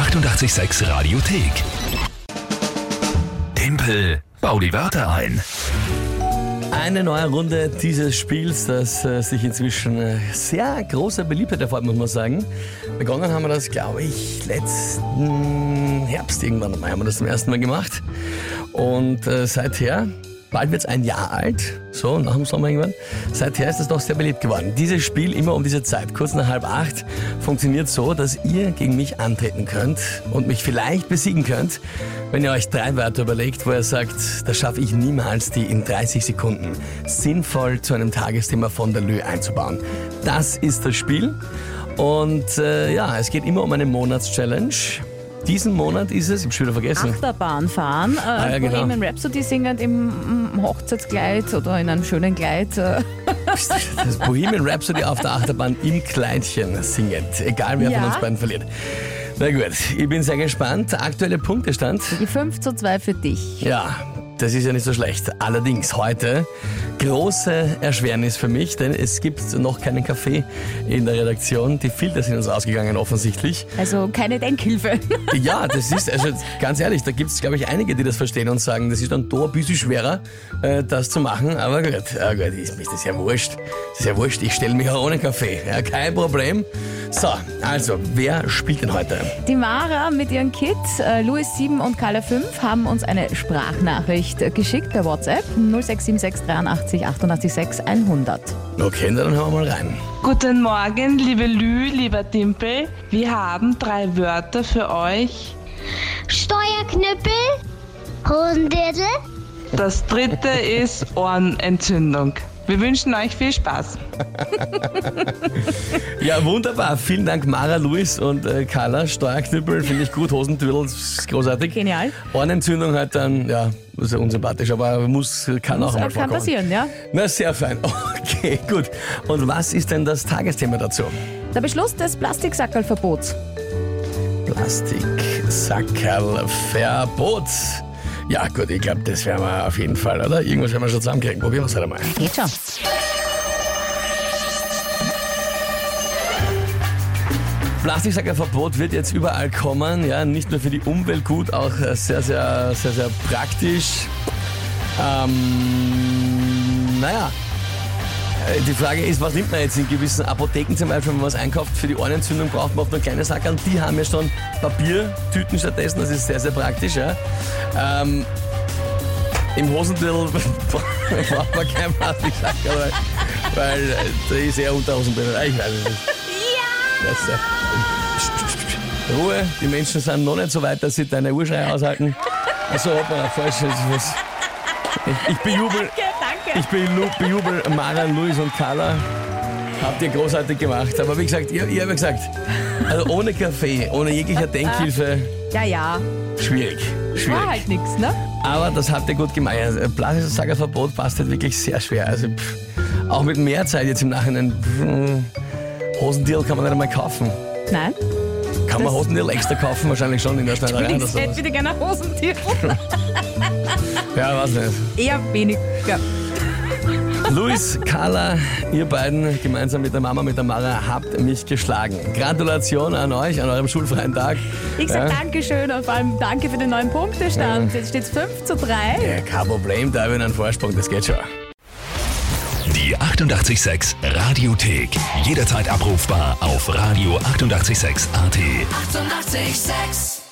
886 Radiothek. Tempel, bau die Wörter ein. Eine neue Runde dieses Spiels, das äh, sich inzwischen äh, sehr großer Beliebtheit erfreut, muss man sagen. Begonnen haben wir das, glaube ich, letzten Herbst irgendwann mal haben wir das zum ersten Mal gemacht. Und äh, seither, bald wird es ein Jahr alt, so nach dem Sommer irgendwann, seither ist es doch sehr beliebt geworden. Dieses Spiel immer um diese Zeit, kurz nach halb acht, funktioniert so, dass ihr gegen mich antreten könnt und mich vielleicht besiegen könnt, wenn ihr euch drei Wörter überlegt, wo ihr sagt, das schaffe ich niemals, die in 30 Sekunden sinnvoll zu einem Tagesthema von der Lü einzubauen. Das ist das Spiel. Und äh, ja, es geht immer um eine Monatschallenge. Diesen Monat ist es, ich habe schon wieder vergessen. Achterbahn fahren, äh, ja, genau. Bohemian Rhapsody singend im Hochzeitskleid oder in einem schönen Kleid. Äh. Das Bohemian Rhapsody auf der Achterbahn im Kleidchen singend. Egal wer Ja. von uns beiden verliert. Na gut, ich bin sehr gespannt. Aktuelle Punktestand. Die 5 zu 2 für dich. Ja, das ist ja nicht so schlecht. Allerdings heute große Erschwernis für mich, denn es gibt noch keinen Kaffee in der Redaktion. Die Filter sind uns ausgegangen offensichtlich. Also keine Denkhilfe. Ja, das ist, also ganz ehrlich, da gibt es, glaube ich, einige, die das verstehen und sagen, das ist dann da ein bisschen schwerer, äh, das zu machen. Aber gut, ja, gut ist mir das ja wurscht. Das ist ja wurscht, ich stelle mich auch ohne Kaffee. Ja, kein Problem. So, also, wer spielt denn heute? Die Mara mit ihren Kids, äh, Louis 7 und Carla 5, haben uns eine Sprachnachricht geschickt per WhatsApp 0676 83 88 6 100. Okay, dann hören wir mal rein. Guten Morgen, liebe Lü, lieber Dimpel. Wir haben drei Wörter für euch. Steuerknüppel, Hosendirtel, Das dritte ist Ohrenentzündung. Wir wünschen euch viel Spaß. Ja, wunderbar. Vielen Dank, Mara, Luis und äh, Carla. Steuerknüppel finde ich gut, Hosentürl ist großartig. Genial. Ohrenentzündung halt dann, ja, ist ja unsympathisch, aber muss, kann auch Das mal äh, kann vorkommen. passieren, ja. Na, sehr fein. Okay, gut. Und was ist denn das Tagesthema dazu? Der Beschluss des Plastiksackerlverbots. Plastiksackerlverbot. Ja, gut, ich glaube, das werden wir auf jeden Fall, oder? Irgendwas werden wir schon zusammenkriegen. Probieren wir es halt einmal. Geht schon. Plastiksackerverbot wird jetzt überall kommen, ja, nicht nur für die Umwelt gut, auch äh, sehr, sehr, sehr, sehr praktisch. Ähm, naja, die Frage ist, was nimmt man jetzt in gewissen Apotheken zum Beispiel, wenn man was einkauft für die Ohrenentzündung, braucht man oft nur kleine Sackerl. Die haben ja schon Papiertüten stattdessen, das ist sehr, sehr praktisch. Ja. Ähm, Im Hosentürl braucht man kein Plastiksackerl, weil, weil äh, da ist eher Unterhosenbündel. Ich weiß es nicht. Äh, Ruhe, die Menschen sind noch nicht so weit, dass sie deine Urschreie aushalten. Also hat man falsch. Was. Ich, ich bejubel. Ich bejubel Mara, Luis und Carla. Habt ihr großartig gemacht. Aber wie gesagt, ihr, ihr habt ja gesagt, also ohne Kaffee, ohne jeglicher Denkhilfe, Ja, ja. schwierig. War Schwierig. halt nichts, ne? Aber das habt ihr gut gemacht. Also, Plastiksackerverbot passt halt wirklich sehr schwer. Also pff, auch mit mehr Zeit jetzt im Nachhinein. Pff, Hosendeal kann man nicht einmal kaufen. Nein. Kann man Hosendeal extra kaufen? Wahrscheinlich schon in der Schneiderei Ich hätte wieder gerne Hosentier. Ja, weiß nicht. Eher weniger. Luis, Carla, ihr beiden gemeinsam mit der Mama, mit der Mara, habt mich geschlagen. Gratulation an euch, an eurem schulfreien Tag. Ich sag Ja. Dankeschön und vor allem danke für den neuen Punktestand. Jetzt steht es 5 zu 3. Ja, kein Problem, da habe ich einen Vorsprung, das geht schon. Die 886 Radiothek. Jederzeit abrufbar auf radio886.at. 886! 886